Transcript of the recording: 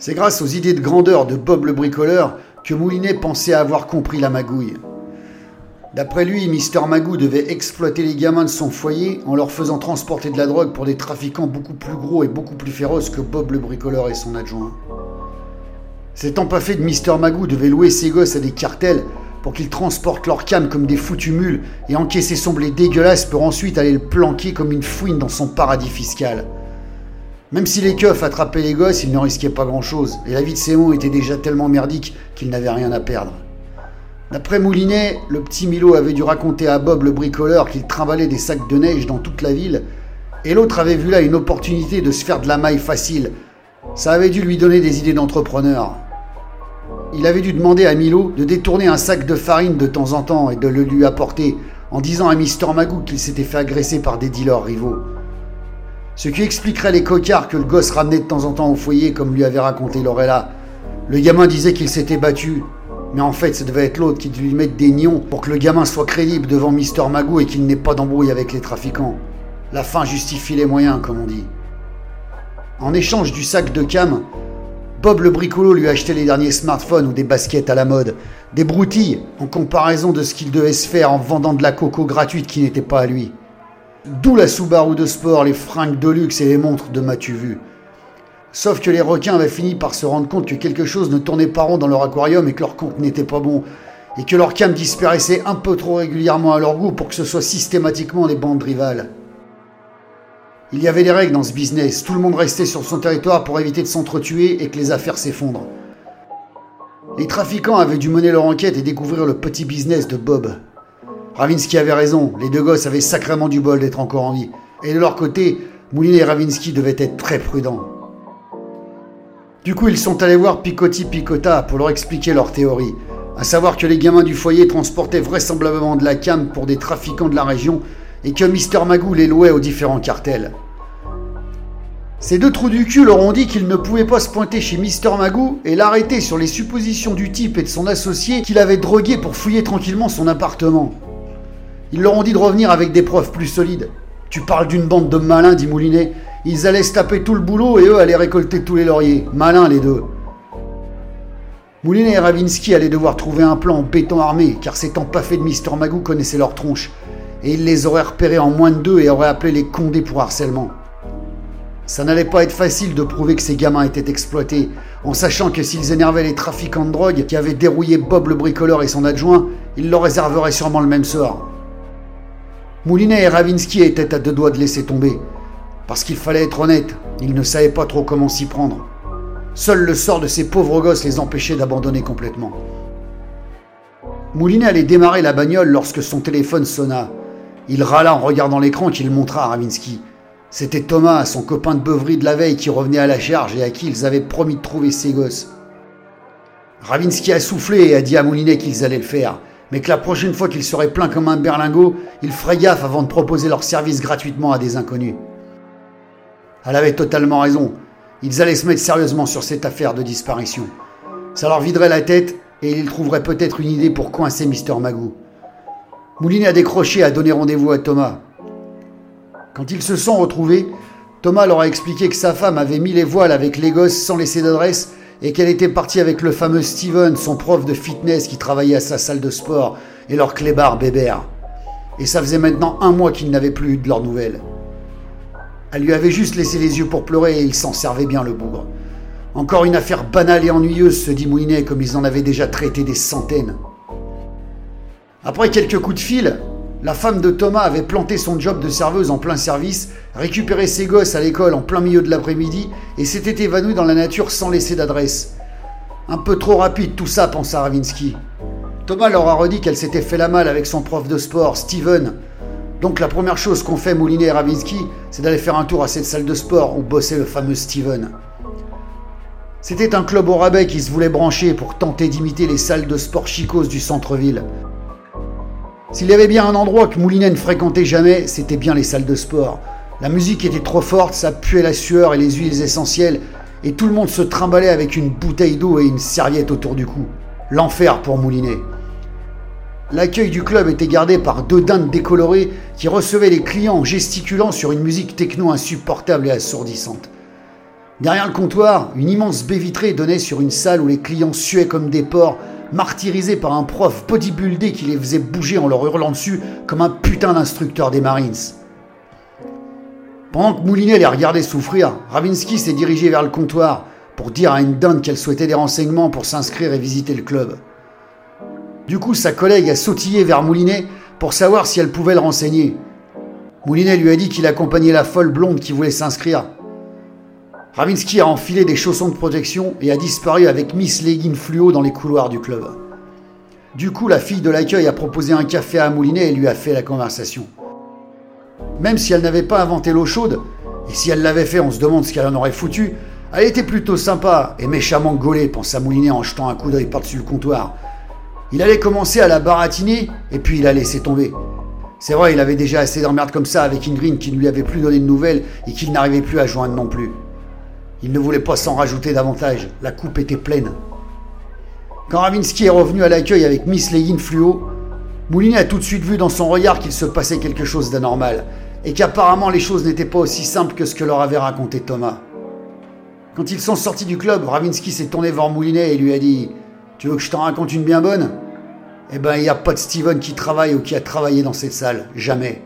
C'est grâce aux idées de grandeur de Bob le bricoleur que Moulinet pensait avoir compris la magouille. D'après lui, Mister Magou devait exploiter les gamins de son foyer en leur faisant transporter de la drogue pour des trafiquants beaucoup plus gros et beaucoup plus féroces que Bob le bricoleur et son adjoint. Cet empaffé de Mister Magou devait louer ses gosses à des cartels pour qu'ils transportent leur cam comme des foutus mules et encaisser son blé dégueulasse pour ensuite aller le planquer comme une fouine dans son paradis fiscal. Même si les keufs attrapaient les gosses, ils ne risquaient pas grand-chose, et la vie de Sémon était déjà tellement merdique qu'il n'avait rien à perdre. D'après Moulinet, le petit Milo avait dû raconter à Bob le bricoleur qu'il trimballait des sacs de neige dans toute la ville, et l'autre avait vu là une opportunité de se faire de la maille facile. Ça avait dû lui donner des idées d'entrepreneur. Il avait dû demander à Milo de détourner un sac de farine de temps en temps et de le lui apporter, en disant à Mister Magoo qu'il s'était fait agresser par des dealers rivaux. Ce qui expliquerait les cocards que le gosse ramenait de temps en temps au foyer, comme lui avait raconté Lorella. Le gamin disait qu'il s'était battu, mais en fait, ça devait être l'autre qui devait lui mettre des nions pour que le gamin soit crédible devant Mister Magoo et qu'il n'ait pas d'embrouille avec les trafiquants. La fin justifie les moyens, comme on dit. En échange du sac de cam, Bob le bricolo lui achetait les derniers smartphones ou des baskets à la mode, des broutilles en comparaison de ce qu'il devait se faire en vendant de la coco gratuite qui n'était pas à lui. D'où la Subaru de sport, les fringues de luxe et les montres de Mathieu Vu. Sauf que les requins avaient fini par se rendre compte que quelque chose ne tournait pas rond dans leur aquarium et que leur compte n'était pas bon, et que leur cam disparaissait un peu trop régulièrement à leur goût pour que ce soit systématiquement des bandes rivales. Il y avait des règles dans ce business, tout le monde restait sur son territoire pour éviter de s'entretuer et que les affaires s'effondrent. Les trafiquants avaient dû mener leur enquête et découvrir le petit business de Bob. Ravinsky avait raison, les deux gosses avaient sacrément du bol d'être encore en vie. Et de leur côté, Moulinet et Ravinsky devaient être très prudents. Du coup, ils sont allés voir Picotti Picota pour leur expliquer leur théorie, à savoir que les gamins du foyer transportaient vraisemblablement de la cam pour des trafiquants de la région et que Mister Magoo les louait aux différents cartels. Ces deux trous du cul leur ont dit qu'ils ne pouvaient pas se pointer chez Mister Magoo et l'arrêter sur les suppositions du type et de son associé qu'il avait drogué pour fouiller tranquillement son appartement. Ils leur ont dit de revenir avec des preuves plus solides. Tu parles d'une bande de malins, dit Moulinet. Ils allaient se taper tout le boulot et eux allaient récolter tous les lauriers. Malins les deux. Moulinet et Ravinsky allaient devoir trouver un plan en béton armé, car ces pas fait de Mister Magoo connaissaient leur tronche et il les aurait repérés en moins de deux et aurait appelé les condés pour harcèlement. Ça n'allait pas être facile de prouver que ces gamins étaient exploités, en sachant que s'ils énervaient les trafiquants de drogue qui avaient dérouillé Bob le bricoleur et son adjoint, ils leur réserveraient sûrement le même sort. Moulinet et Ravinsky étaient à deux doigts de laisser tomber, parce qu'il fallait être honnête, ils ne savaient pas trop comment s'y prendre. Seul le sort de ces pauvres gosses les empêchait d'abandonner complètement. Moulinet allait démarrer la bagnole lorsque son téléphone sonna. Il râla en regardant l'écran qu'il montra à Ravinsky. C'était Thomas, son copain de beuverie de la veille, qui revenait à la charge et à qui ils avaient promis de trouver ses gosses. Ravinsky a soufflé et a dit à Moulinet qu'ils allaient le faire, mais que la prochaine fois qu'ils seraient pleins comme un berlingot, ils feraient gaffe avant de proposer leur service gratuitement à des inconnus. Elle avait totalement raison. Ils allaient se mettre sérieusement sur cette affaire de disparition. Ça leur viderait la tête et ils trouveraient peut-être une idée pour coincer Mister Magoo. Moulinet a décroché et a donné rendez-vous à Thomas. Quand ils se sont retrouvés, Thomas leur a expliqué que sa femme avait mis les voiles avec les gosses sans laisser d'adresse et qu'elle était partie avec le fameux Steven, son prof de fitness qui travaillait à sa salle de sport, et leur clébard Bébert. Et ça faisait maintenant un mois qu'ils n'avaient plus eu de leurs nouvelles. Elle lui avait juste laissé les yeux pour pleurer et il s'en servait bien le bougre. Encore une affaire banale et ennuyeuse, se dit Moulinet, comme ils en avaient déjà traité des centaines. Après quelques coups de fil, la femme de Thomas avait planté son job de serveuse en plein service, récupéré ses gosses à l'école en plein milieu de l'après-midi et s'était évanouie dans la nature sans laisser d'adresse. Un peu trop rapide tout ça, pensa Ravinsky. Thomas leur a redit qu'elle s'était fait la malle avec son prof de sport, Steven. Donc la première chose qu'ont fait Moulinet et Ravinsky, c'est d'aller faire un tour à cette salle de sport où bossait le fameux Steven. C'était un club au rabais qui se voulait brancher pour tenter d'imiter les salles de sport chicoses du centre-ville. S'il y avait bien un endroit que Moulinet ne fréquentait jamais, c'était bien les salles de sport. La musique était trop forte, ça puait la sueur et les huiles essentielles, et tout le monde se trimballait avec une bouteille d'eau et une serviette autour du cou. L'enfer pour Moulinet. L'accueil du club était gardé par deux dindes décolorées qui recevaient les clients en gesticulant sur une musique techno insupportable et assourdissante. Derrière le comptoir, une immense baie vitrée donnait sur une salle où les clients suaient comme des porcs, martyrisés par un prof bodybuildé qui les faisait bouger en leur hurlant dessus comme un putain d'instructeur des Marines. Pendant que Moulinet les regardait souffrir, Ravinsky s'est dirigé vers le comptoir pour dire à une dinde qu'elle souhaitait des renseignements pour s'inscrire et visiter le club. Du coup, sa collègue a sautillé vers Moulinet pour savoir si elle pouvait le renseigner. Moulinet lui a dit qu'il accompagnait la folle blonde qui voulait s'inscrire. Ravinsky a enfilé des chaussons de protection et a disparu avec Miss Leggin fluo dans les couloirs du club. Du coup, la fille de l'accueil a proposé un café à Moulinet et lui a fait la conversation. Même si elle n'avait pas inventé l'eau chaude, et si elle l'avait fait, on se demande ce qu'elle en aurait foutu, elle était plutôt sympa et méchamment gaulée, pensa Moulinet en jetant un coup d'œil par-dessus le comptoir. Il allait commencer à la baratiner, et puis il a laissé tomber. C'est vrai, il avait déjà assez d'emmerde comme ça avec Ingrid qui ne lui avait plus donné de nouvelles et qu'il n'arrivait plus à joindre non plus. Il ne voulait pas s'en rajouter davantage, la coupe était pleine. Quand Ravinsky est revenu à l'accueil avec Miss Leggin fluo, Moulinet a tout de suite vu dans son regard qu'il se passait quelque chose d'anormal et qu'apparemment les choses n'étaient pas aussi simples que ce que leur avait raconté Thomas. Quand ils sont sortis du club, Ravinsky s'est tourné vers Moulinet et lui a dit Tu veux que je t'en raconte une bien bonne? Eh ben, il n'y a pas de Steven qui travaille ou qui a travaillé dans cette salle. Jamais.